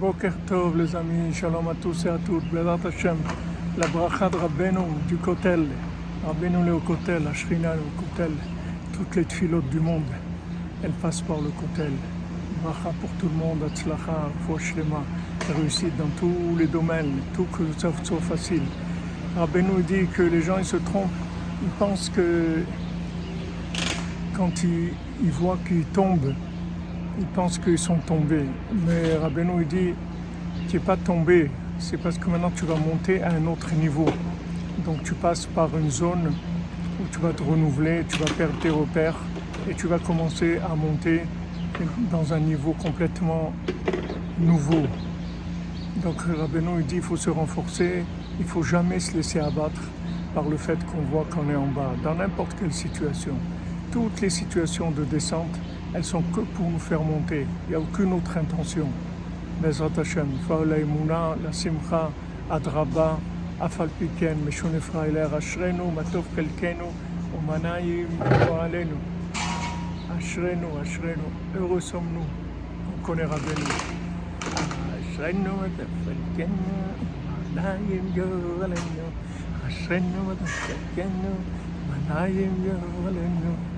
Boker Tov les amis, shalom à tous et à toutes, Hashem, la bracha de du Kotel, Rabbeinu le Kotel, la Shrina le Kotel, toutes les tfilotes du monde, elles passent par le Kotel. Bracha pour tout le monde, Atzlacha, Foshlema, réussite dans tous les domaines, tout que ça soit facile. Rabbeinu dit que les gens ils se trompent, ils pensent que quand ils voient qu'ils tombent, ils pensent qu'ils sont tombés. Mais Rabbeinu il dit tu n'es pas tombé, c'est parce que maintenant tu vas monter à un autre niveau. Donc tu passes par une zone où tu vas te renouveler, tu vas perdre tes repères et tu vas commencer à monter dans un niveau complètement nouveau. Donc Rabbeinu il dit il faut se renforcer, il faut jamais se laisser abattre par le fait qu'on voit qu'on est en bas, dans n'importe quelle situation. Toutes les situations de descente, elles sont que pour nous faire monter. Il n'y a aucune autre intention. Bezrat Hashem, Faolaimuna, la Simcha, Adraba, Afal Piken, Meshone Frailer, Ashrenu, Matov Kelkenu, Omanayim, Alenu. Ashrenu, Ashrenu, heureux sommes-nous. On connaît Rabbeinu. Ashrenu, Matov Kelkenu, Omanayim, Alenu. Ashrenu, Matov Kelkenu, Omanayim, Alenu.